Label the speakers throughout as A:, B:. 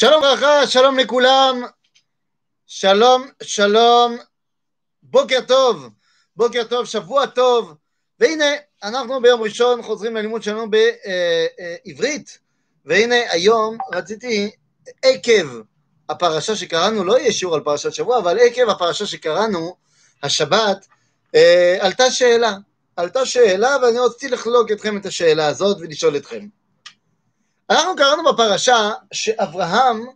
A: שלום ברכה, שלום לכולם, שלום, שלום, בוקר טוב, בוקר טוב, שבוע טוב, והנה אנחנו ביום ראשון חוזרים ללימוד שלנו בעברית, והנה היום רציתי עקב הפרשה שקראנו, לא יהיה שיעור על פרשת שבוע, אבל עקב הפרשה שקראנו, השבת, אה, עלתה שאלה, עלתה שאלה ואני רציתי לחלוק אתכם את השאלה הזאת ולשאול אתכם. אנחנו קראנו בפרשה שאברהם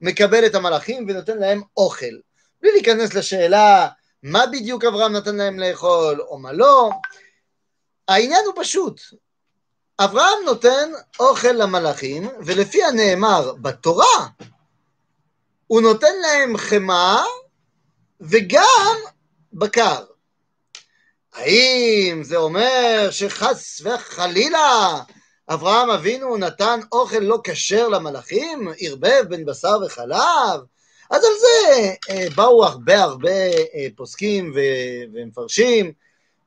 A: מקבל את המלאכים ונותן להם אוכל. בלי להיכנס לשאלה מה בדיוק אברהם נתן להם לאכול או מה לא. העניין הוא פשוט. אברהם נותן אוכל למלאכים, ולפי הנאמר בתורה, הוא נותן להם חמאה וגם בקר. האם זה אומר שחס וחלילה אברהם אבינו נתן אוכל לא כשר למלאכים, ערבב בין בשר וחלב, אז על זה אה, באו הרבה הרבה אה, פוסקים ומפרשים,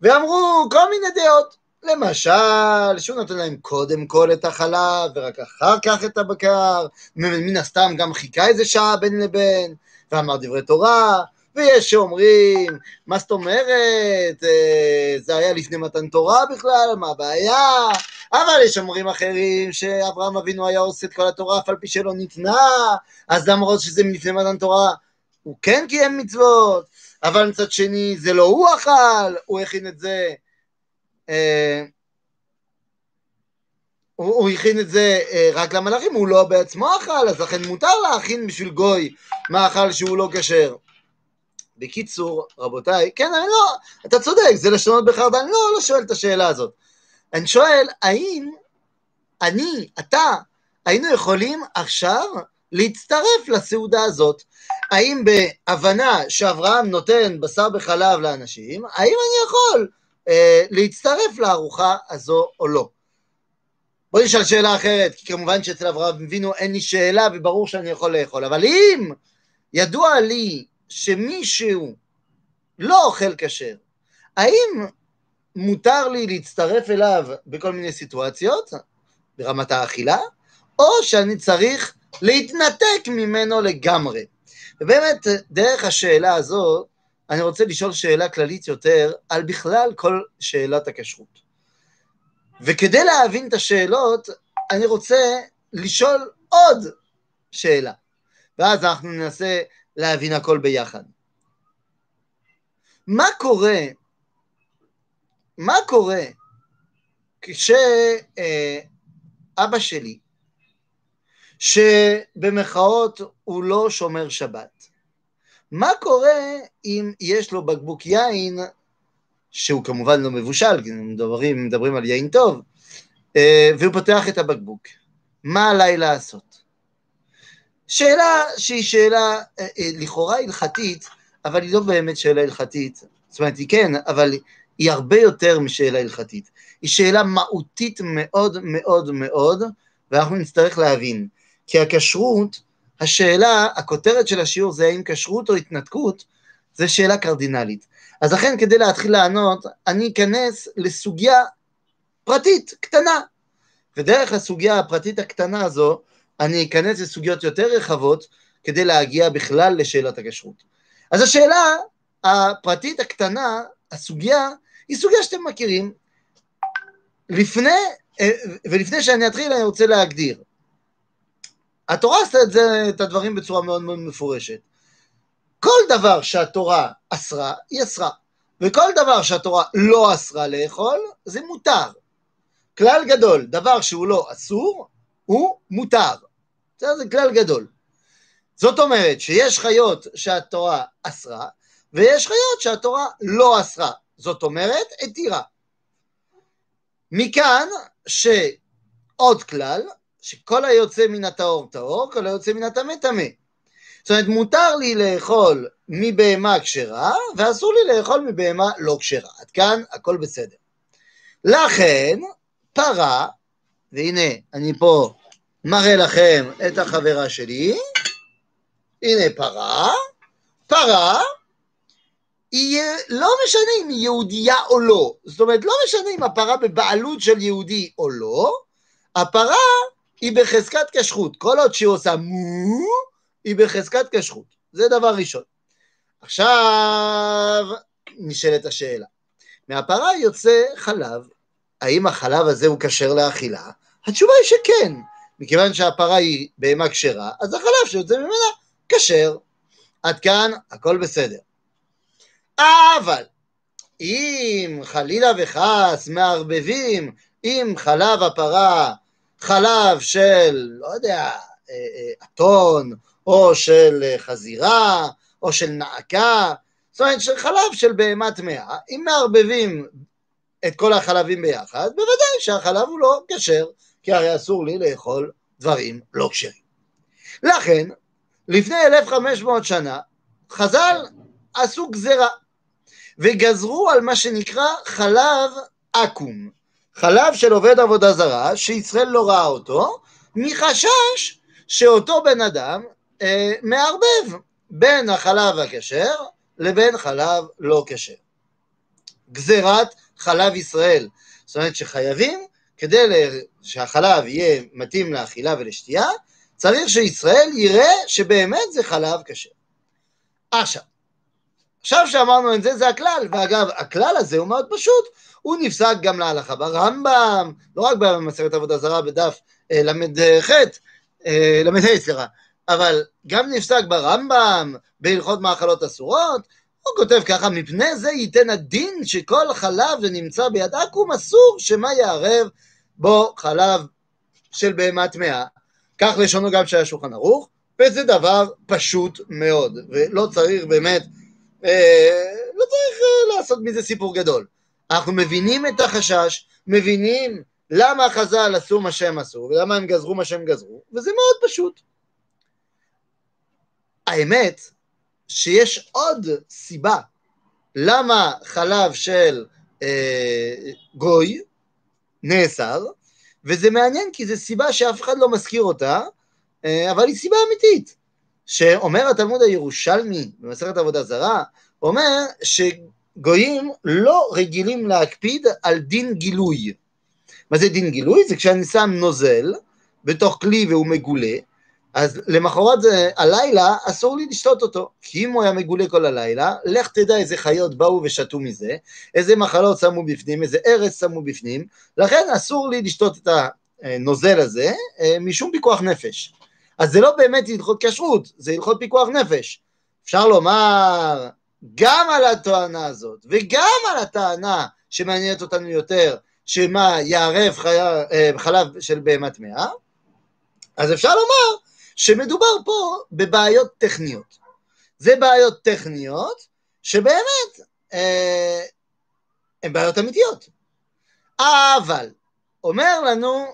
A: ואמרו כל מיני דעות. למשל, שהוא נותן להם קודם כל את החלב, ורק אחר כך את הבקר, מן הסתם גם חיכה איזה שעה בין לבין, ואמר דברי תורה, ויש שאומרים, מה זאת אומרת, אה, זה היה לפני מתן תורה בכלל, מה הבעיה? אבל יש אומרים אחרים שאברהם אבינו היה עושה את כל התורה אף על פי שלא ניתנה, אז למרות שזה מלפני מתן תורה, הוא כן קיים מצוות, אבל מצד שני זה לא הוא אכל, הוא הכין את זה, אה, הוא, הוא הכין את זה אה, רק למלאכים, הוא לא בעצמו אכל, אז לכן מותר להכין בשביל גוי מאכל שהוא לא כשר. בקיצור, רבותיי, כן, אני לא, אתה צודק, זה לשונות בחרדה, אני לא, לא שואל את השאלה הזאת. אני שואל, האם אני, אתה, היינו יכולים עכשיו להצטרף לסעודה הזאת? האם בהבנה שאברהם נותן בשר בחלב לאנשים, האם אני יכול אה, להצטרף לארוחה הזו או לא? בוא נשאל שאלה אחרת, כי כמובן שאצל אברהם אבינו אין לי שאלה וברור שאני יכול לאכול, אבל אם ידוע לי שמישהו לא אוכל כשר, האם מותר לי להצטרף אליו בכל מיני סיטואציות, ברמת האכילה, או שאני צריך להתנתק ממנו לגמרי. ובאמת, דרך השאלה הזו, אני רוצה לשאול שאלה כללית יותר על בכלל כל שאלת הכשרות. וכדי להבין את השאלות, אני רוצה לשאול עוד שאלה, ואז אנחנו ננסה להבין הכל ביחד. מה קורה מה קורה כשאבא שלי, שבמחאות הוא לא שומר שבת, מה קורה אם יש לו בקבוק יין, שהוא כמובן לא מבושל, כי מדברים, מדברים על יין טוב, אה, והוא פותח את הבקבוק, מה עליי לעשות? שאלה שהיא שאלה אה, אה, לכאורה הלכתית, אבל היא לא באמת שאלה הלכתית, זאת אומרת היא כן, אבל היא הרבה יותר משאלה הלכתית. היא שאלה מהותית מאוד מאוד מאוד, ואנחנו נצטרך להבין. כי הכשרות, השאלה, הכותרת של השיעור זה האם כשרות או התנתקות, זה שאלה קרדינלית. אז לכן כדי להתחיל לענות, אני אכנס לסוגיה פרטית, קטנה. ודרך הסוגיה הפרטית הקטנה הזו, אני אכנס לסוגיות יותר רחבות, כדי להגיע בכלל לשאלת הכשרות. אז השאלה הפרטית הקטנה, הסוגיה, היא סוגיה שאתם מכירים. לפני, אה, ולפני שאני אתחיל אני רוצה להגדיר. התורה עשתה את, זה, את הדברים בצורה מאוד מאוד מפורשת. כל דבר שהתורה אסרה, היא אסרה. וכל דבר שהתורה לא אסרה לאכול, זה מותר. כלל גדול, דבר שהוא לא אסור, הוא מותר. זה, זה כלל גדול. זאת אומרת שיש חיות שהתורה אסרה, ויש חיות שהתורה לא אסרה. זאת אומרת, התירה. מכאן שעוד כלל, שכל היוצא מן הטהור טהור, כל היוצא מן הטמא טמא. זאת אומרת, מותר לי לאכול מבהמה כשרה, ואסור לי לאכול מבהמה לא כשרה. עד כאן הכל בסדר. לכן, פרה, והנה, אני פה מראה לכם את החברה שלי, הנה פרה, פרה יהיה, לא משנה אם היא יהודייה או לא, זאת אומרת, לא משנה אם הפרה בבעלות של יהודי או לא, הפרה היא בחזקת כשרות. כל עוד שהיא עושה מו, היא בחזקת כשרות. זה דבר ראשון. עכשיו נשאלת השאלה. מהפרה יוצא חלב, האם החלב הזה הוא כשר לאכילה? התשובה היא שכן. מכיוון שהפרה היא בהמה כשרה, אז החלב שיוצא ממנה כשר. עד כאן הכל בסדר. אבל אם חלילה וחס מערבבים עם חלב הפרה חלב של, לא יודע, אה, אה, אתון, או של אה, חזירה, או של נעקה, זאת אומרת של חלב של בהמה טמאה, אם מערבבים את כל החלבים ביחד, בוודאי שהחלב הוא לא כשר, כי הרי אסור לי לאכול דברים לא כשרים. לכן, לפני 1500 שנה, חז"ל עשו גזרה, וגזרו על מה שנקרא חלב עכו"ם, חלב של עובד עבודה זרה, שישראל לא ראה אותו, מחשש שאותו בן אדם אה, מערבב בין החלב הכשר לבין חלב לא כשר. גזירת חלב ישראל, זאת אומרת שחייבים, כדי שהחלב יהיה מתאים לאכילה ולשתייה, צריך שישראל יראה שבאמת זה חלב כשר. עכשיו, עכשיו שאמרנו את זה, זה הכלל, ואגב, הכלל הזה הוא מאוד פשוט, הוא נפסק גם להלכה ברמב"ם, לא רק במסכת עבודה זרה בדף אה, ל"ח, אה, ל"ה, סליחה, אבל גם נפסק ברמב"ם, בהלכות מאכלות אסורות, הוא כותב ככה, מפני זה ייתן הדין שכל חלב שנמצא ביד עכו"ם אסור שמה יערב בו חלב של בהמה טמאה. כך לשונו גם של השולחן ערוך, וזה דבר פשוט מאוד, ולא צריך באמת, אה, לא צריך אה, לעשות מזה סיפור גדול. אנחנו מבינים את החשש, מבינים למה חז"ל עשו מה שהם עשו, ולמה הם גזרו מה שהם גזרו, וזה מאוד פשוט. האמת שיש עוד סיבה למה חלב של אה, גוי נאסר, וזה מעניין כי זו סיבה שאף אחד לא מזכיר אותה, אה, אבל היא סיבה אמיתית. שאומר התלמוד הירושלמי במסכת עבודה זרה, אומר שגויים לא רגילים להקפיד על דין גילוי. מה זה דין גילוי? זה כשאני שם נוזל בתוך כלי והוא מגולה, אז למחרת הלילה אסור לי לשתות אותו, כי אם הוא היה מגולה כל הלילה, לך תדע איזה חיות באו ושתו מזה, איזה מחלות שמו בפנים, איזה ארץ שמו בפנים, לכן אסור לי לשתות את הנוזל הזה אה, משום פיקוח נפש. אז זה לא באמת הלכות כשרות, זה הלכות פיקוח נפש. אפשר לומר גם על הטענה הזאת וגם על הטענה שמעניינת אותנו יותר, שמה יערב אה, חלב של בהמה טמאה, אז אפשר לומר שמדובר פה בבעיות טכניות. זה בעיות טכניות שבאמת אה, בעיות אמיתיות. אבל אומר לנו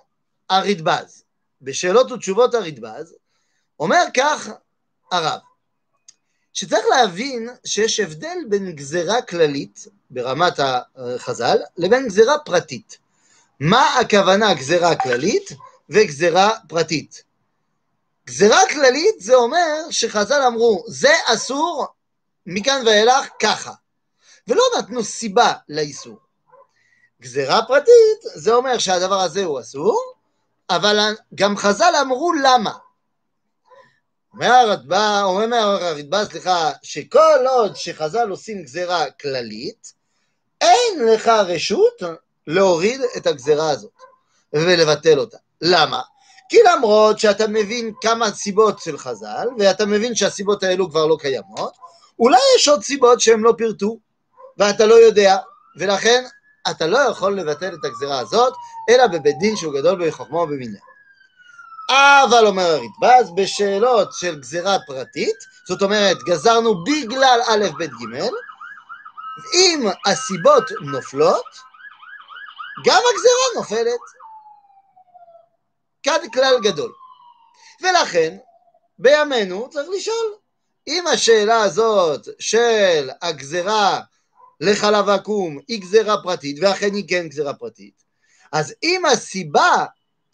A: הרדב"ז, בשאלות ותשובות הרדב"ז, אומר כך הרב, שצריך להבין שיש הבדל בין גזרה כללית ברמת החז"ל לבין גזרה פרטית. מה הכוונה גזרה כללית וגזרה פרטית? גזרה כללית זה אומר שחז"ל אמרו, זה אסור מכאן ואילך ככה, ולא נתנו סיבה לאיסור. גזרה פרטית זה אומר שהדבר הזה הוא אסור, אבל גם חז"ל אמרו למה. אומר הרדב"א, אומר הרדב"א, סליחה, שכל עוד שחז"ל עושים גזרה כללית, אין לך רשות להוריד את הגזרה הזאת ולבטל אותה. למה? כי למרות שאתה מבין כמה סיבות של חז"ל, ואתה מבין שהסיבות האלו כבר לא קיימות, אולי יש עוד סיבות שהם לא פירטו, ואתה לא יודע, ולכן אתה לא יכול לבטל את הגזרה הזאת, אלא בבית דין שהוא גדול בחוכמה ובמניין. אבל אומר הרדב"ז, בשאלות של גזרה פרטית, זאת אומרת, גזרנו בגלל א', ב', ג', אם הסיבות נופלות, גם הגזרה נופלת. כאן כלל גדול. ולכן, בימינו צריך לשאול, אם השאלה הזאת של הגזרה לחלב עקום היא גזרה פרטית, ואכן היא כן גזרה פרטית, אז אם הסיבה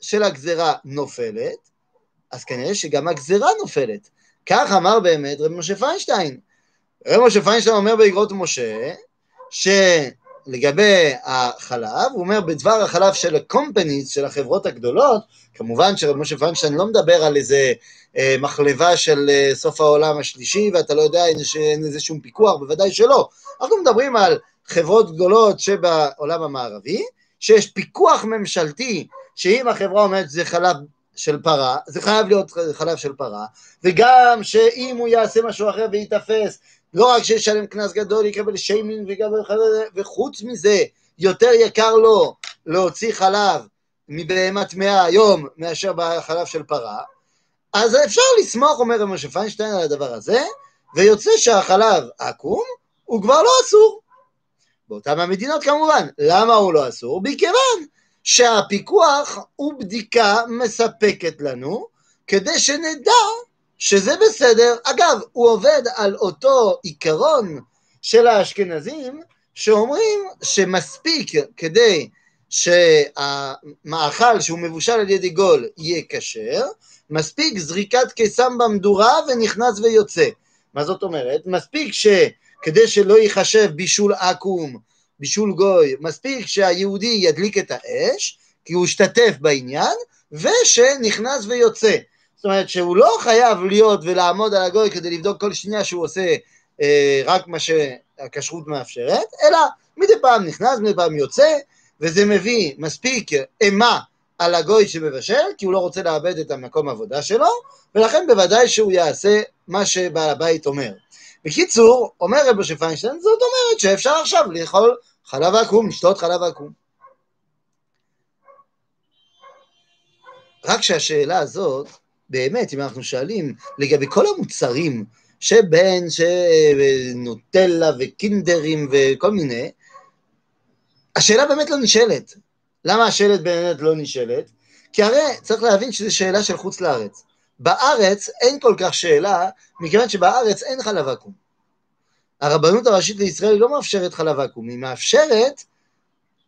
A: של הגזרה נופלת, אז כנראה שגם הגזרה נופלת. כך אמר באמת רב משה פיינשטיין. רב משה פיינשטיין אומר באגרות משה, לגבי החלב, הוא אומר בדבר החלב של הקומפניז, של החברות הגדולות, כמובן שרב משה פיינשטיין לא מדבר על איזה אה, מחלבה של אה, סוף העולם השלישי, ואתה לא יודע אם אין איזה שום פיקוח, בוודאי שלא. אנחנו מדברים על חברות גדולות שבעולם המערבי, שיש פיקוח ממשלתי, שאם החברה אומרת שזה חלב של פרה, זה חייב להיות חלב של פרה, וגם שאם הוא יעשה משהו אחר וייתפס, לא רק שישלם קנס גדול, יקבל שיימינג ויקבל וחוץ מזה, יותר יקר לו להוציא חלב מבהמה טמאה היום מאשר בחלב של פרה, אז אפשר לסמוך, אומר משה פיינשטיין, על הדבר הזה, ויוצא שהחלב עקום הוא כבר לא אסור. באותן המדינות כמובן. למה הוא לא אסור? מכיוון שהפיקוח הוא בדיקה מספקת לנו, כדי שנדע שזה בסדר. אגב, הוא עובד על אותו עיקרון של האשכנזים, שאומרים שמספיק כדי שהמאכל שהוא מבושל על ידי גול יהיה כשר, מספיק זריקת קיסם במדורה ונכנס ויוצא. מה זאת אומרת? מספיק שכדי שלא ייחשב בישול עקום, בישול גוי, מספיק שהיהודי ידליק את האש, כי הוא השתתף בעניין, ושנכנס ויוצא. זאת אומרת שהוא לא חייב להיות ולעמוד על הגוי כדי לבדוק כל שנייה שהוא עושה אה, רק מה שהכשרות מאפשרת, אלא מדי פעם נכנס, מדי פעם יוצא, וזה מביא מספיק אימה על הגוי שמבשל, כי הוא לא רוצה לאבד את המקום עבודה שלו, ולכן בוודאי שהוא יעשה מה שבעל הבית אומר. בקיצור, אומר רב משה פיינשטיין, זאת אומרת שאפשר עכשיו לאכול חלב עקום, לשתות חלב עקום. רק שהשאלה הזאת, באמת, אם אנחנו שואלים לגבי כל המוצרים שבין שנוטלה וקינדרים וכל מיני, השאלה באמת לא נשאלת. למה השאלת באמת לא נשאלת? כי הרי צריך להבין שזו שאלה של חוץ לארץ. בארץ אין כל כך שאלה, מכיוון שבארץ אין חלב עקום. הרבנות הראשית לישראל לא מאפשרת חלב עקום, היא מאפשרת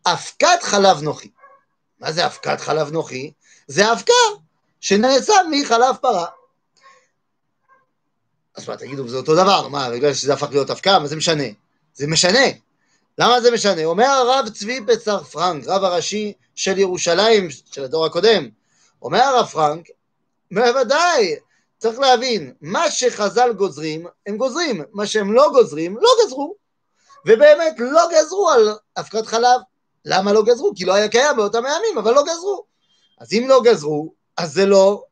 A: אבקת חלב נוחי. מה זה אבקת חלב נוחי? זה אבקה שנעשה מחלב פרה. אז מה, תגידו, זה אותו דבר, מה, בגלל שזה הפך להיות אבקה, מה זה משנה? זה משנה. למה זה משנה? אומר הרב צבי פצר פרנק, רב הראשי של ירושלים, של הדור הקודם, אומר הרב פרנק, בוודאי, צריך להבין, מה שחז"ל גוזרים, הם גוזרים, מה שהם לא גוזרים, לא גזרו. ובאמת לא גזרו על אבקת חלב. למה לא גזרו? כי לא היה קיים באותם הימים, אבל לא גזרו. אז אם לא גזרו, אז זה לא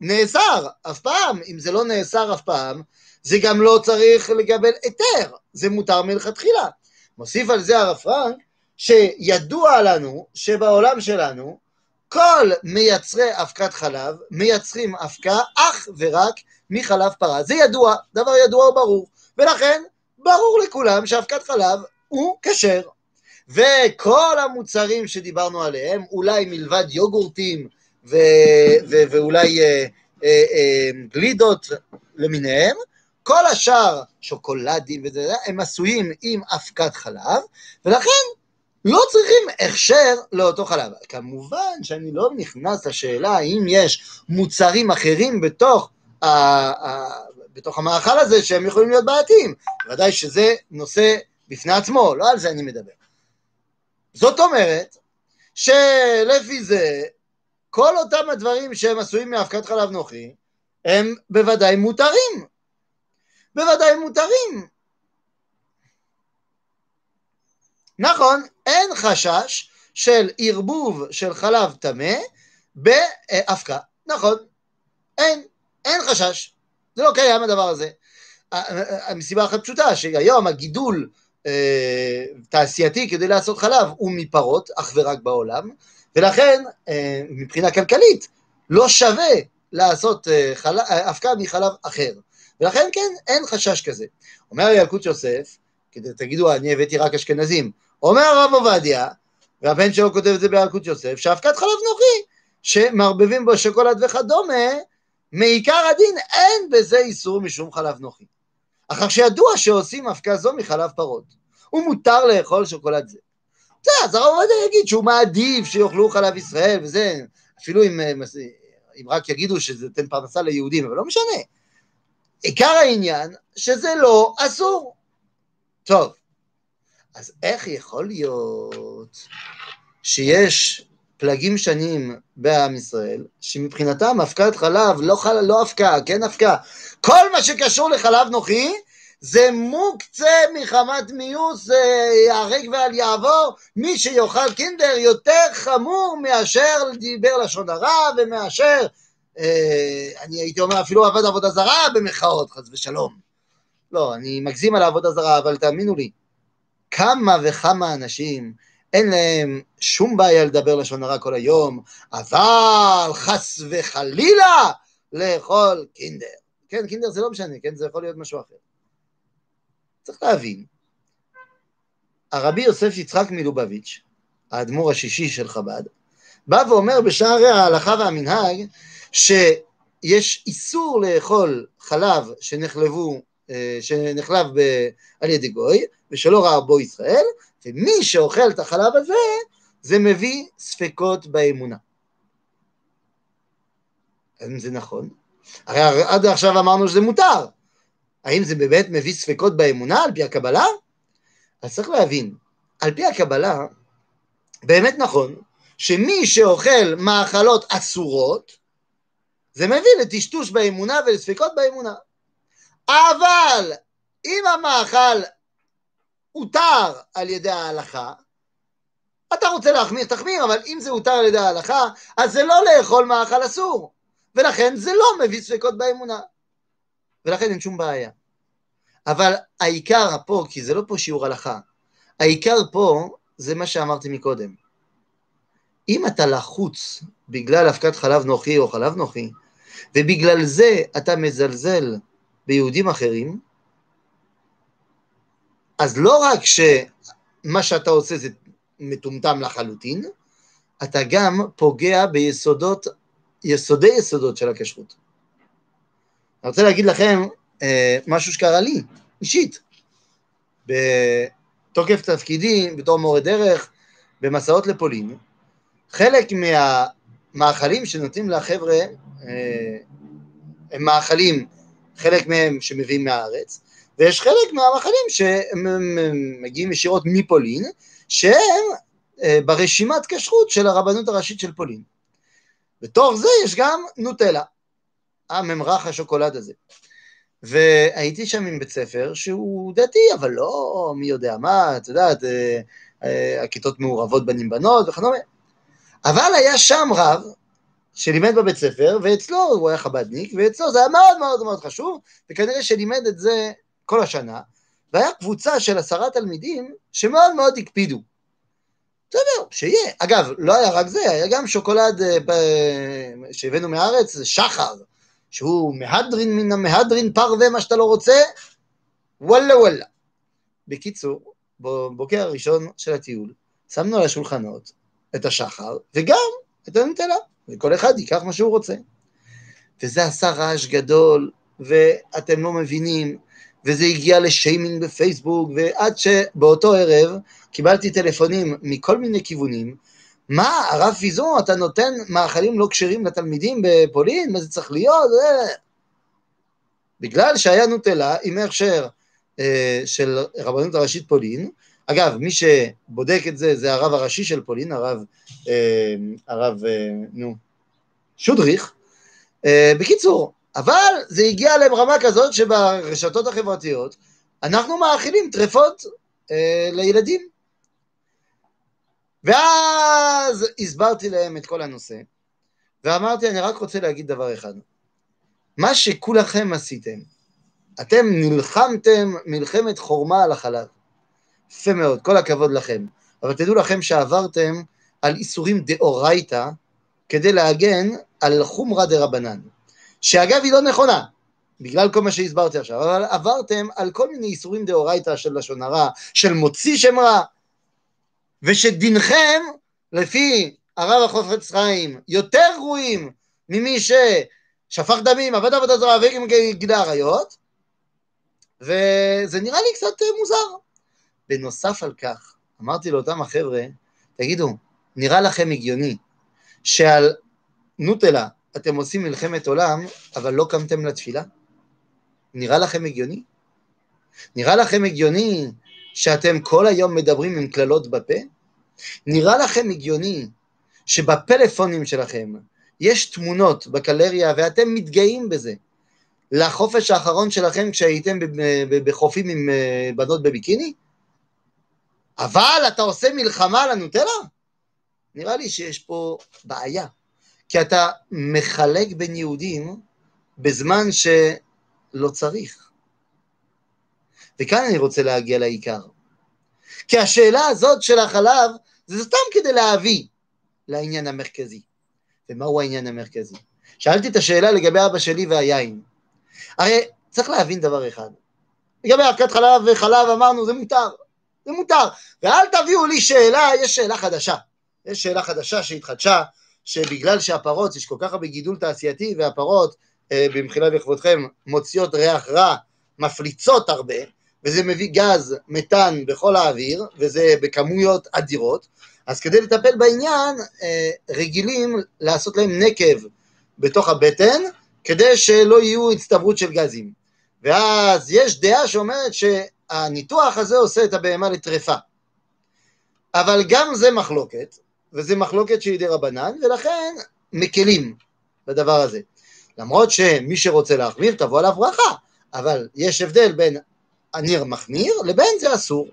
A: נאסר אף פעם. אם זה לא נאסר אף פעם, זה גם לא צריך לקבל היתר, זה מותר מלכתחילה. מוסיף על זה הרב פרנק, שידוע לנו שבעולם שלנו כל מייצרי אבקת חלב מייצרים אבקה אך ורק מחלב פרה. זה ידוע, דבר ידוע וברור. ולכן ברור לכולם שאבקת חלב הוא כשר. וכל המוצרים שדיברנו עליהם, אולי מלבד יוגורטים ו- ו- ואולי אה, אה, אה, גלידות למיניהם, כל השאר, שוקולדים וזה, הם עשויים עם אבקת חלב, ולכן לא צריכים הכשר לאותו חלב. כמובן שאני לא נכנס לשאלה האם יש מוצרים אחרים בתוך, ה, ה, בתוך המאכל הזה שהם יכולים להיות בעייתיים. ודאי שזה נושא בפני עצמו, לא על זה אני מדבר. זאת אומרת, שלפי זה, כל אותם הדברים שהם עשויים מאבקת חלב נוחי, הם בוודאי מותרים. בוודאי מותרים. נכון, אין חשש של ערבוב של חלב טמא באבקה. נכון, אין, אין חשש. זה לא קיים הדבר הזה. מסיבה אחת פשוטה, שהיום הגידול אה, תעשייתי כדי לעשות חלב הוא מפרות, אך ורק בעולם, ולכן אה, מבחינה כלכלית לא שווה לעשות אה, אבקה מחלב אחר. ולכן כן, אין חשש כזה. אומר ילקוט יוסף, כדי תגידו, אני הבאתי רק אשכנזים, אומר הרב עובדיה, והבן שלו כותב את זה באלקוט יוסף, שאבקת חלב נוחי, שמערבבים בו שוקולד וכדומה, מעיקר הדין אין בזה איסור משום חלב נוחי. אחר שידוע שעושים אבקה זו מחלב פרות, ומותר לאכול שוקולד זה. זה, אז הרב עובדיה יגיד שהוא מעדיף שיאכלו חלב ישראל וזה, אפילו אם, אם רק יגידו שזה נותן פרנסה ליהודים, אבל לא משנה. עיקר העניין שזה לא אסור. טוב, אז איך יכול להיות שיש פלגים שנים בעם ישראל, שמבחינתם אבקת חלב לא, חל... לא אבקה, כן אבקה. כל מה שקשור לחלב נוחי זה מוקצה מחמת מיוס ייהרג ואל יעבור, מי שיאכל קינדר יותר חמור מאשר דיבר לשון הרע ומאשר, אה, אני הייתי אומר אפילו עבד עבודה זרה במחאות, חס ושלום. לא, אני מגזים על העבודה זרה, אבל תאמינו לי, כמה וכמה אנשים אין להם שום בעיה לדבר לשון הרע כל היום, אבל חס וחלילה לאכול קינדר. כן, קינדר זה לא משנה, כן, זה יכול להיות משהו אחר. צריך להבין, הרבי יוסף יצחק מלובביץ', האדמו"ר השישי של חב"ד, בא ואומר בשערי ההלכה והמנהג שיש איסור לאכול חלב שנחלבו, שנחלב ב, על ידי גוי ושלא ראה בו ישראל, ומי שאוכל את החלב הזה, זה מביא ספקות באמונה. האם זה נכון? הרי עד עכשיו אמרנו שזה מותר. האם זה באמת מביא ספקות באמונה על פי הקבלה? אז צריך להבין, על פי הקבלה, באמת נכון, שמי שאוכל מאכלות אסורות, זה מביא לטשטוש באמונה ולספקות באמונה. אבל אם המאכל הותר על ידי ההלכה, אתה רוצה להחמיר, תחמיר, אבל אם זה הותר על ידי ההלכה, אז זה לא לאכול מאכל אסור, ולכן זה לא מביא ספקות באמונה, ולכן אין שום בעיה. אבל העיקר פה, כי זה לא פה שיעור הלכה, העיקר פה זה מה שאמרתי מקודם. אם אתה לחוץ בגלל אבקת חלב נוחי או חלב נוחי, ובגלל זה אתה מזלזל ביהודים אחרים, אז לא רק שמה שאתה עושה זה מטומטם לחלוטין, אתה גם פוגע ביסודות, יסודי יסודות של הכשרות. אני רוצה להגיד לכם אה, משהו שקרה לי, אישית. בתוקף תפקידי בתור מורה דרך במסעות לפולין, חלק מהמאכלים שנותנים לחבר'ה אה, הם מאכלים, חלק מהם שמביאים מהארץ, ויש חלק מהמאכלים שמגיעים ישירות מפולין, שהם אה, ברשימת כשרות של הרבנות הראשית של פולין. בתוך זה יש גם נוטלה, הממרח השוקולד הזה. והייתי שם עם בית ספר שהוא דתי, אבל לא מי יודע מה, את יודעת, אה, אה, הכיתות מעורבות בנים בנות וכדומה. אבל היה שם רב שלימד בבית ספר, ואצלו הוא היה חבדניק, ואצלו זה היה מאוד מאוד מאוד חשוב, וכנראה שלימד את זה כל השנה, והיה קבוצה של עשרה תלמידים שמאוד מאוד הקפידו. בסדר, שיהיה. אגב, לא היה רק זה, היה גם שוקולד אה, שהבאנו מהארץ, שחר, שהוא מהדרין מן המהדרין פרווה מה שאתה לא רוצה, וואלה וואלה. בקיצור, בבוקר הראשון של הטיול, שמנו על השולחנות את השחר, וגם את הנטלה, וכל אחד ייקח מה שהוא רוצה. וזה עשה רעש גדול, ואתם לא מבינים, וזה הגיע לשיימינג בפייסבוק, ועד שבאותו ערב קיבלתי טלפונים מכל מיני כיוונים, מה, הרב פיזון, אתה נותן מאכלים לא כשרים לתלמידים בפולין? מה זה צריך להיות? אה. בגלל שהיה נוטלה עם הכשר אה, של רבנות הראשית פולין, אגב, מי שבודק את זה זה הרב הראשי של פולין, הרב, אה, הרב, אה, נו, שודריך. אה, בקיצור, אבל זה הגיע לרמה כזאת שברשתות החברתיות אנחנו מאכילים טרפות אה, לילדים. ואז הסברתי להם את כל הנושא, ואמרתי, אני רק רוצה להגיד דבר אחד. מה שכולכם עשיתם, אתם נלחמתם מלחמת חורמה על החלב. יפה מאוד, כל הכבוד לכם. אבל תדעו לכם שעברתם על איסורים דאורייתא כדי להגן על חומרא דרבנן. שאגב היא לא נכונה, בגלל כל מה שהסברתי עכשיו, אבל עברתם על כל מיני איסורים דאורייתא של לשון הרע, של מוציא שם רע, ושדינכם, לפי הרב החופץ חיים, יותר גרועים ממי ששפך דמים, עבד עבודה זרה וגם גילה וזה נראה לי קצת מוזר. בנוסף על כך, אמרתי לאותם החבר'ה, תגידו, נראה לכם הגיוני שעל נוטלה אתם עושים מלחמת עולם, אבל לא קמתם לתפילה? נראה לכם הגיוני? נראה לכם הגיוני שאתם כל היום מדברים עם קללות בפה? נראה לכם הגיוני שבפלאפונים שלכם יש תמונות בקלריה ואתם מתגאים בזה. לחופש האחרון שלכם כשהייתם בחופים עם אה, בנות בביקיני? אבל אתה עושה מלחמה על הנוטלה? נראה לי שיש פה בעיה. כי אתה מחלק בין יהודים בזמן שלא צריך. וכאן אני רוצה להגיע לעיקר. כי השאלה הזאת של החלב זה סתם כדי להביא לעניין המרכזי. ומהו העניין המרכזי? שאלתי את השאלה לגבי אבא שלי והיין. הרי צריך להבין דבר אחד. לגבי אבקת חלב וחלב אמרנו זה מותר, זה מותר. ואל תביאו לי שאלה, יש שאלה חדשה. יש שאלה חדשה שהתחדשה, שבגלל שהפרות, יש כל כך הרבה גידול תעשייתי, והפרות, אה, במחילה בכבודכם, מוציאות ריח רע, מפליצות הרבה, וזה מביא גז מתאן בכל האוויר, וזה בכמויות אדירות, אז כדי לטפל בעניין, אה, רגילים לעשות להם נקב בתוך הבטן, כדי שלא יהיו הצטברות של גזים. ואז יש דעה שאומרת שהניתוח הזה עושה את הבהמה לטרפה. אבל גם זה מחלוקת, וזה מחלוקת שהיא די רבנן, ולכן מקלים בדבר הזה. למרות שמי שרוצה להחמיר תבוא עליו ברכה, אבל יש הבדל בין הניר מחמיר לבין זה אסור.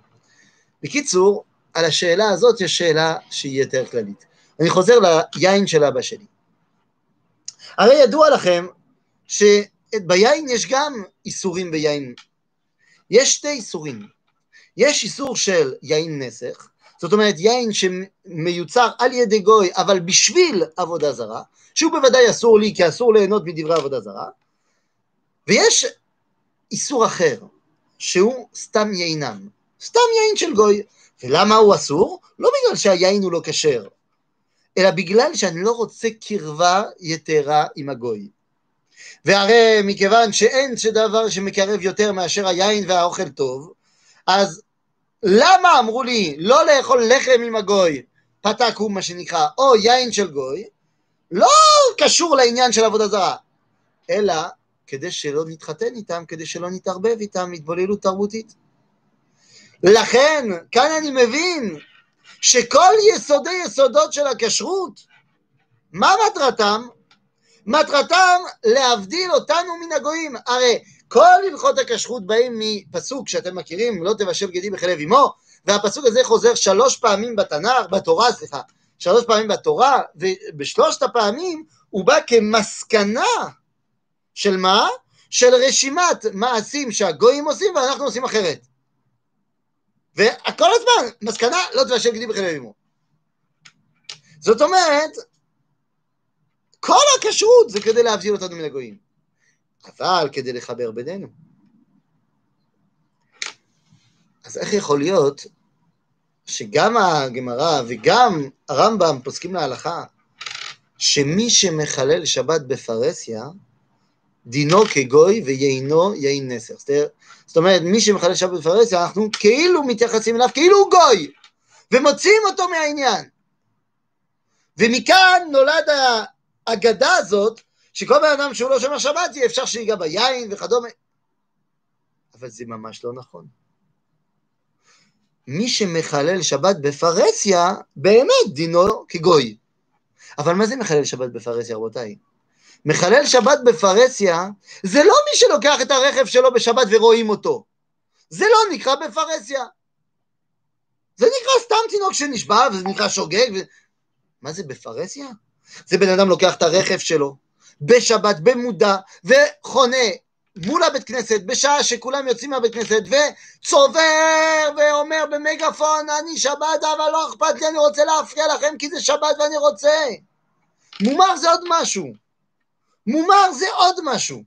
A: בקיצור, על השאלה הזאת יש שאלה שהיא יותר כללית. אני חוזר ליין של אבא שלי. הרי ידוע לכם שביין יש גם איסורים ביין. יש שתי איסורים. יש איסור של יין נסך, זאת אומרת יין שמיוצר על ידי גוי אבל בשביל עבודה זרה, שהוא בוודאי אסור לי כי אסור ליהנות מדברי עבודה זרה, ויש איסור אחר, שהוא סתם יינם, סתם יין של גוי. ולמה הוא אסור? לא בגלל שהיין הוא לא כשר, אלא בגלל שאני לא רוצה קרבה יתרה עם הגוי. והרי מכיוון שאין דבר שמקרב יותר מאשר היין והאוכל טוב, אז למה אמרו לי לא לאכול לחם עם הגוי, פתק הוא מה שנקרא, או יין של גוי, לא קשור לעניין של עבודה זרה, אלא כדי שלא נתחתן איתם, כדי שלא נתערבב איתם, התבוללות תרבותית. לכן, כאן אני מבין שכל יסודי יסודות של הכשרות, מה מטרתם? מטרתם להבדיל אותנו מן הגויים. הרי כל הלכות הכשרות באים מפסוק שאתם מכירים, לא תבשל גדי בחלב אמו, והפסוק הזה חוזר שלוש פעמים בתנ"ך, בתורה, סליחה, שלוש פעמים בתורה, ובשלושת הפעמים הוא בא כמסקנה של מה? של רשימת מעשים שהגויים עושים ואנחנו עושים אחרת. וכל הזמן, מסקנה, לא תבשל גדי בחלב אמו. זאת אומרת, כל הכשרות זה כדי להבדיל אותנו מן הגויים. אבל כדי לחבר בינינו. אז איך יכול להיות שגם הגמרא וגם הרמב"ם פוסקים להלכה שמי שמחלל שבת בפרהסיה, דינו כגוי ויינו יין נסר. זאת אומרת, מי שמחלל שבת בפרהסיה, אנחנו כאילו מתייחסים אליו כאילו הוא גוי, ומוציאים אותו מהעניין. ומכאן נולד האגדה הזאת, שכל בן אדם שהוא לא שומר שבת, יהיה אפשר שיגע ביין וכדומה. אבל זה ממש לא נכון. מי שמחלל שבת בפרהסיה, באמת דינו כגוי. אבל מה זה מחלל שבת בפרהסיה, רבותיי? מחלל שבת בפרהסיה זה לא מי שלוקח את הרכב שלו בשבת ורואים אותו. זה לא נקרא בפרהסיה. זה נקרא סתם תינוק שנשבע וזה נקרא שוגג. ו... מה זה בפרהסיה? זה בן אדם לוקח את הרכב שלו בשבת במודע וחונה מול הבית כנסת בשעה שכולם יוצאים מהבית כנסת וצובר ואומר במגפון אני שבת אבל לא אכפת לי אני רוצה להפריע לכם כי זה שבת ואני רוצה. מומר זה עוד משהו. מומר זה עוד משהו.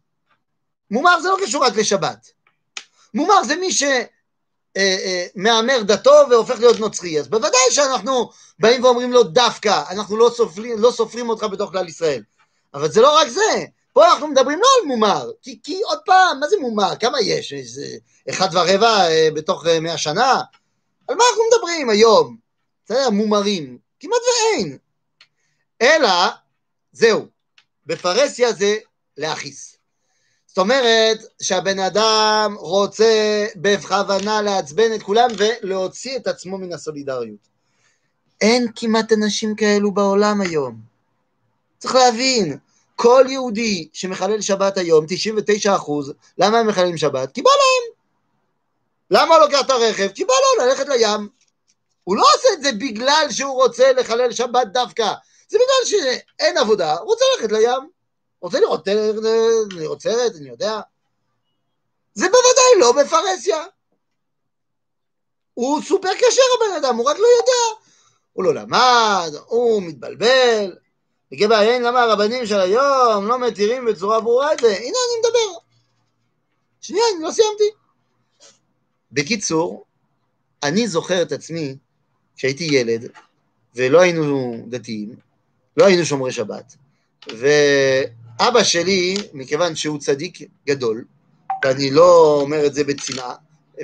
A: מומר זה לא קשור רק לשבת. מומר זה מי שמהמר אה, אה, דתו והופך להיות נוצרי אז בוודאי שאנחנו באים ואומרים לו דווקא אנחנו לא סופרים, לא סופרים אותך בתוך כלל ישראל אבל זה לא רק זה פה אנחנו מדברים לא על מומר, כי, כי עוד פעם, מה זה מומר? כמה יש? איזה אחד ורבע אה, בתוך אה, מאה שנה? על מה אנחנו מדברים היום? בסדר, מומרים. כמעט ואין. אלא, זהו, בפרהסיה זה להכיס. זאת אומרת שהבן אדם רוצה בכוונה לעצבן את כולם ולהוציא את עצמו מן הסולידריות. אין כמעט אנשים כאלו בעולם היום. צריך להבין, כל יהודי שמחלל שבת היום, 99 אחוז, למה הם מחללים שבת? כי בא להם. למה הוא לוקח את הרכב? כי בא לו ללכת לים. הוא לא עושה את זה בגלל שהוא רוצה לחלל שבת דווקא, זה בגלל שאין עבודה, הוא רוצה ללכת לים. רוצה לראות, לראות סרט, אני יודע. זה בוודאי לא בפרהסיה. הוא סופר כשר הבן אדם, הוא רק לא יודע. הוא לא למד, הוא מתבלבל. לגבי העין למה הרבנים של היום לא מתירים בצורה ברורה את זה, הנה אני מדבר. שנייה, אני לא סיימתי. בקיצור, אני זוכר את עצמי כשהייתי ילד, ולא היינו דתיים, לא היינו שומרי שבת, ואבא שלי, מכיוון שהוא צדיק גדול, ואני לא אומר את זה בצנעה,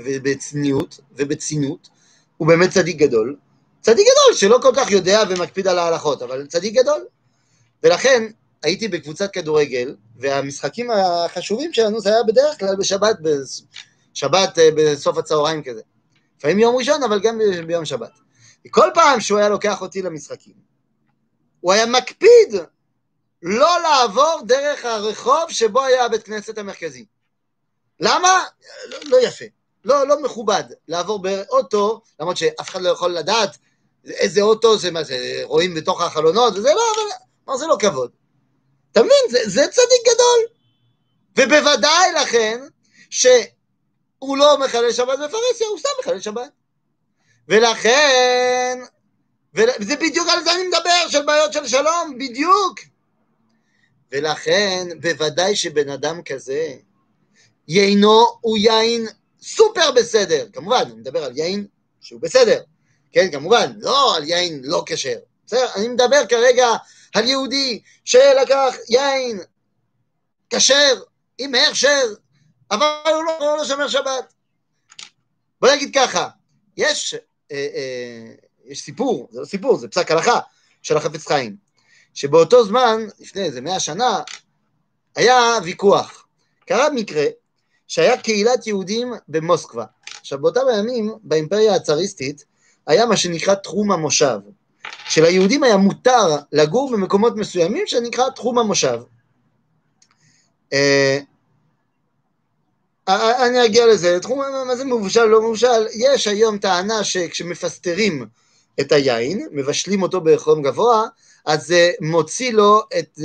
A: ובצניעות ובצנינות, הוא באמת צדיק גדול, צדיק גדול שלא כל כך יודע ומקפיד על ההלכות, אבל צדיק גדול. ולכן הייתי בקבוצת כדורגל, והמשחקים החשובים שלנו זה היה בדרך כלל בשבת, בשבת אה, בסוף הצהריים כזה. לפעמים יום ראשון, אבל גם ביום שבת. כל פעם שהוא היה לוקח אותי למשחקים, הוא היה מקפיד לא לעבור דרך הרחוב שבו היה הבית כנסת המרכזי. למה? לא, לא יפה, לא, לא מכובד לעבור באוטו, למרות שאף אחד לא יכול לדעת איזה אוטו זה, מה זה, רואים בתוך החלונות, וזה לא, אבל מה זה לא כבוד? אתה מבין? זה, זה צדיק גדול. ובוודאי לכן, שהוא לא מחלל שבת בפרהסיה, הוא סתם מחלל שבת. ולכן, וזה בדיוק על זה אני מדבר, של בעיות של שלום, בדיוק. ולכן, בוודאי שבן אדם כזה, יינו הוא יין סופר בסדר. כמובן, אני מדבר על יין שהוא בסדר. כן, כמובן, לא על יין לא כשר. בסדר? אני מדבר כרגע על יהודי שלקח יין כשר עם הכשר, אבל הוא לא, הוא לא שומר שבת. בוא נגיד ככה, יש, אה, אה, יש סיפור, זה לא סיפור, זה פסק הלכה של החפץ חיים, שבאותו זמן, לפני איזה מאה שנה, היה ויכוח. קרה מקרה שהיה קהילת יהודים במוסקבה. עכשיו, באותם הימים, באימפריה הצאריסטית, היה מה שנקרא תחום המושב. שליהודים היה מותר לגור במקומות מסוימים שנקרא תחום המושב. אה, אה, אני אגיע לזה, תחום, מה זה מבושל, לא מבושל, יש היום טענה שכשמפסטרים את היין, מבשלים אותו בחום גבוה, אז זה מוציא לו את,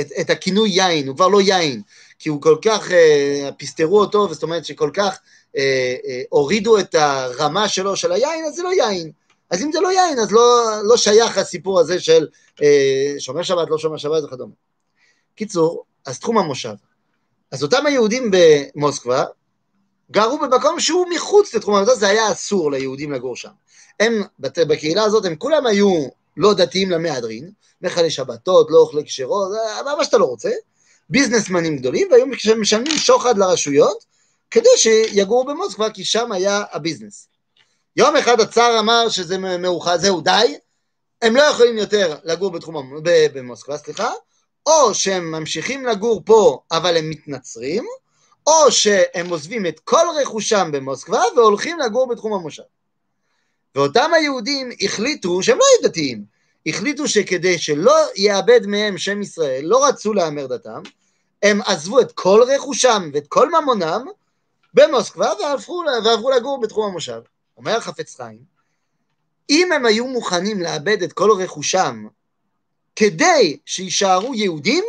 A: את, את הכינוי יין, הוא כבר לא יין, כי הוא כל כך, אה, פסטרו אותו, זאת אומרת שכל כך אה, אה, הורידו את הרמה שלו של היין, אז זה לא יין. אז אם זה לא יין, אז לא, לא שייך הסיפור הזה של אה, שומר שבת, לא שומר שבת וכדומה. קיצור, אז תחום המושב. אז אותם היהודים במוסקבה גרו במקום שהוא מחוץ לתחום המושב, זה היה אסור ליהודים לגור שם. הם, בקהילה הזאת, הם כולם היו לא דתיים למהדרין, מכלי שבתות, לא אוכלי כשרות, מה שאתה לא רוצה, ביזנסמנים גדולים, והיו משלמים שוחד לרשויות, כדי שיגורו במוסקבה, כי שם היה הביזנס. יום אחד הצאר אמר שזה מאוחר, זהו די, הם לא יכולים יותר לגור בתחום, במוסקבה, סליחה, או שהם ממשיכים לגור פה אבל הם מתנצרים, או שהם עוזבים את כל רכושם במוסקבה והולכים לגור בתחום המושב. ואותם היהודים החליטו, שהם לא היו דתיים, החליטו שכדי שלא יאבד מהם שם ישראל, לא רצו להמר דתם, הם עזבו את כל רכושם ואת כל ממונם במוסקבה ועברו, ועברו לגור בתחום המושב. אומר חפץ חיים, אם הם היו מוכנים לאבד את כל רכושם כדי שיישארו יהודים,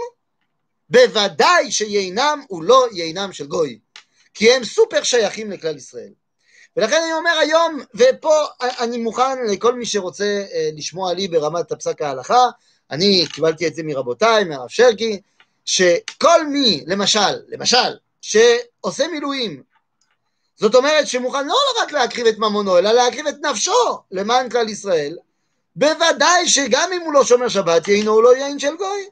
A: בוודאי שיינם הוא לא יינם של גוי, כי הם סופר שייכים לכלל ישראל. ולכן אני אומר היום, ופה אני מוכן לכל מי שרוצה אה, לשמוע לי ברמת הפסק ההלכה, אני קיבלתי את זה מרבותיי, מהרב שרקי, שכל מי, למשל, למשל, שעושה מילואים זאת אומרת שמוכן לא רק להקריב את ממונו, אלא להקריב את נפשו למען כלל ישראל, בוודאי שגם אם הוא לא שומר שבת, יינו הוא לא יין של גוי.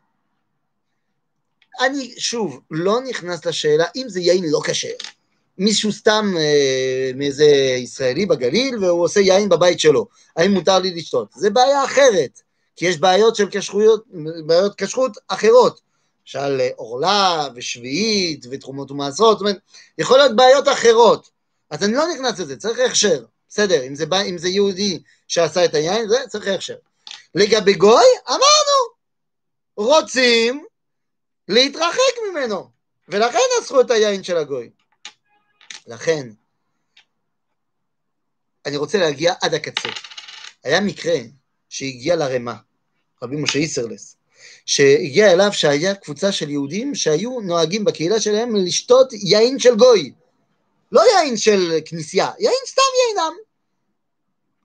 A: אני, שוב, לא נכנס לשאלה אם זה יין לא כשר. מישהו סתם אה, מאיזה ישראלי בגליל והוא עושה יין בבית שלו, האם מותר לי לשתות? זה בעיה אחרת, כי יש בעיות של כשרויות, בעיות כשרות אחרות. למשל עורלה ושביעית ותרומות ומעשרות, זאת אומרת, יכול להיות בעיות אחרות. אז אני לא נכנס לזה, צריך הכשר. בסדר, אם זה, אם זה יהודי שעשה את היין, זה צריך הכשר. לגבי גוי, אמרנו, רוצים להתרחק ממנו, ולכן אסרו את היין של הגוי. לכן, אני רוצה להגיע עד הקצה. היה מקרה שהגיע לרמה, רבי משה איסרלס, שהגיע אליו שהיה קבוצה של יהודים שהיו נוהגים בקהילה שלהם לשתות יין של גוי. לא יין של כנסייה, יין סתם יינם.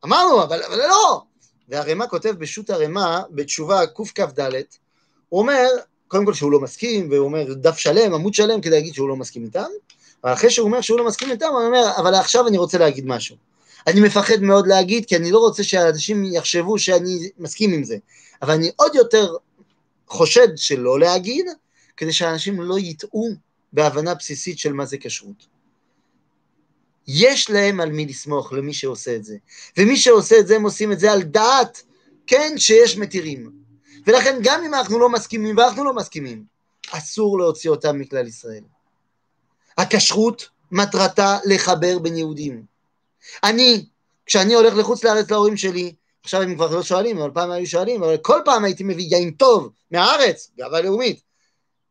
A: אמרנו, אבל, אבל לא. והרמ"א כותב בשו"ת הרמ"א, בתשובה קכ"ד, הוא אומר, קודם כל שהוא לא מסכים, והוא אומר דף שלם, עמוד שלם, כדי להגיד שהוא לא מסכים איתם, אבל אחרי שהוא אומר שהוא לא מסכים איתם, הוא אומר, אבל עכשיו אני רוצה להגיד משהו. אני מפחד מאוד להגיד, כי אני לא רוצה שאנשים יחשבו שאני מסכים עם זה. אבל אני עוד יותר חושד שלא להגיד, כדי שאנשים לא יטעו בהבנה בסיסית של מה זה כשרות. יש להם על מי לסמוך, למי שעושה את זה. ומי שעושה את זה, הם עושים את זה על דעת, כן, שיש מתירים. ולכן גם אם אנחנו לא מסכימים, ואנחנו לא מסכימים, אסור להוציא אותם מכלל ישראל. הכשרות מטרתה לחבר בין יהודים. אני, כשאני הולך לחוץ לארץ להורים שלי, עכשיו הם כבר לא שואלים, אבל פעם היו שואלים, אבל כל פעם הייתי מביא יין טוב מהארץ, גאווה לאומית,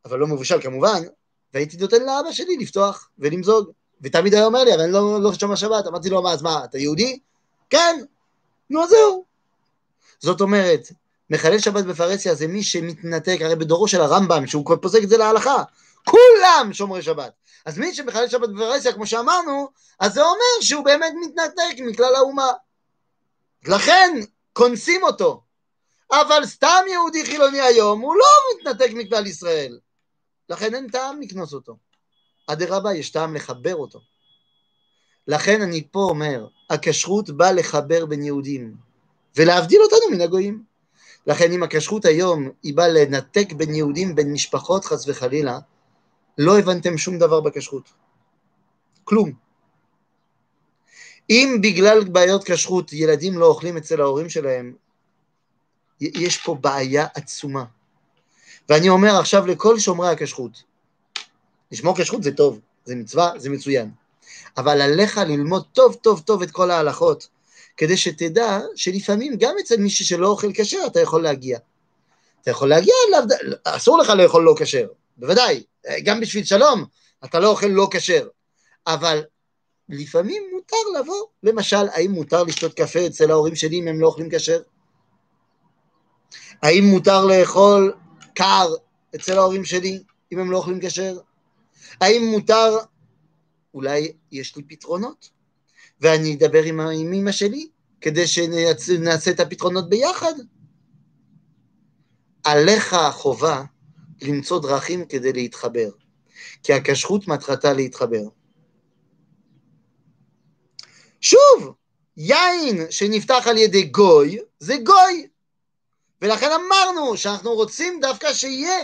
A: אבל לא מבושל כמובן, והייתי נותן לאבא שלי לפתוח ולמזוג. ותמיד היה אומר לי, אבל אני לא, לא שומע שבת, אמרתי לו, מה, אז מה, אתה יהודי? כן, נו אז זהו. זאת אומרת, מחלל שבת בפרהסיה זה מי שמתנתק, הרי בדורו של הרמב"ם, שהוא פוסק את זה להלכה, כולם שומרי שבת. אז מי שמחלל שבת בפרהסיה, כמו שאמרנו, אז זה אומר שהוא באמת מתנתק מכלל האומה. לכן, קונסים אותו. אבל סתם יהודי חילוני היום, הוא לא מתנתק מכלל ישראל. לכן אין טעם לקנוס אותו. אדרבה, יש טעם לחבר אותו. לכן אני פה אומר, הכשרות באה לחבר בין יהודים, ולהבדיל אותנו מן הגויים. לכן אם הכשרות היום היא באה לנתק בין יהודים, בין משפחות חס וחלילה, לא הבנתם שום דבר בכשרות. כלום. אם בגלל בעיות כשרות ילדים לא אוכלים אצל ההורים שלהם, יש פה בעיה עצומה. ואני אומר עכשיו לכל שומרי הכשרות, לשמור כשרות זה טוב, זה מצווה, זה מצוין. אבל עליך ללמוד טוב טוב טוב את כל ההלכות, כדי שתדע שלפעמים גם אצל מישהו שלא אוכל כשר אתה יכול להגיע. אתה יכול להגיע אסור לך לאכול לא כשר, בוודאי, גם בשביל שלום, אתה לא אוכל לא כשר. אבל לפעמים מותר לבוא, למשל, האם מותר לשתות קפה אצל ההורים שלי אם הם לא אוכלים כשר? האם מותר לאכול קר אצל ההורים שלי אם הם לא אוכלים כשר? האם מותר, אולי יש לי פתרונות, ואני אדבר עם, עם אמא שלי, כדי שנעשה את הפתרונות ביחד. עליך החובה למצוא דרכים כדי להתחבר, כי הכשרות מטרתה להתחבר. שוב, יין שנפתח על ידי גוי, זה גוי. ולכן אמרנו שאנחנו רוצים דווקא שיהיה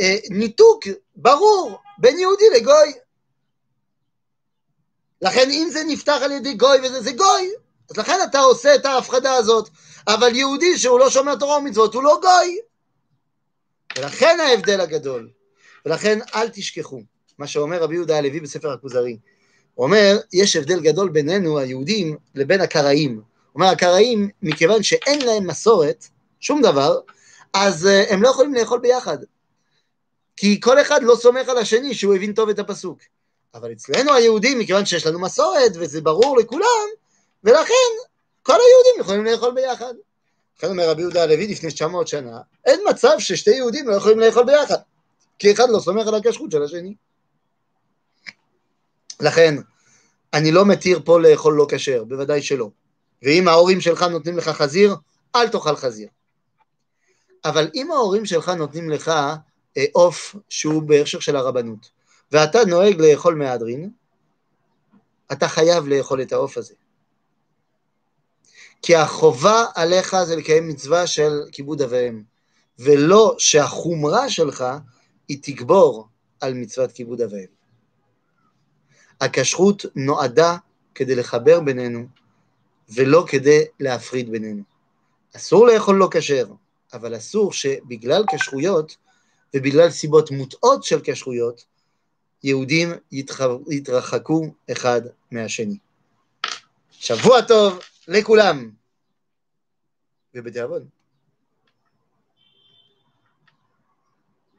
A: אה, ניתוק ברור בין יהודי לגוי. לכן אם זה נפתח על ידי גוי וזה זה גוי, אז לכן אתה עושה את ההפחדה הזאת. אבל יהודי שהוא לא שומר תורה ומצוות הוא לא גוי. ולכן ההבדל הגדול. ולכן אל תשכחו מה שאומר רבי יהודה הלוי בספר הכוזרי. הוא אומר, יש הבדל גדול בינינו היהודים לבין הקראים. הוא אומר, הקראים, מכיוון שאין להם מסורת, שום דבר, אז uh, הם לא יכולים לאכול ביחד. כי כל אחד לא סומך על השני שהוא הבין טוב את הפסוק. אבל אצלנו היהודים, מכיוון שיש לנו מסורת וזה ברור לכולם, ולכן כל היהודים יכולים לאכול ביחד. לכן אומר רבי יהודה הלוי לפני 900 שנה, אין מצב ששתי יהודים לא יכולים לאכול ביחד, כי אחד לא סומך על הכשרות של השני. לכן, אני לא מתיר פה לאכול לא כשר, בוודאי שלא. ואם ההורים שלך נותנים לך חזיר, אל תאכל חזיר. אבל אם ההורים שלך נותנים לך אה, עוף שהוא בהכשר של הרבנות, ואתה נוהג לאכול מהדרין, אתה חייב לאכול את העוף הזה. כי החובה עליך זה לקיים מצווה של כיבוד אביהם, ולא שהחומרה שלך היא תגבור על מצוות כיבוד אביהם. הכשרות נועדה כדי לחבר בינינו, ולא כדי להפריד בינינו. אסור לאכול לא כשר, אבל אסור שבגלל כשרויות ובגלל סיבות מוטעות של כשרויות, יהודים יתרחקו אחד מהשני. שבוע טוב לכולם, ובתיאבון.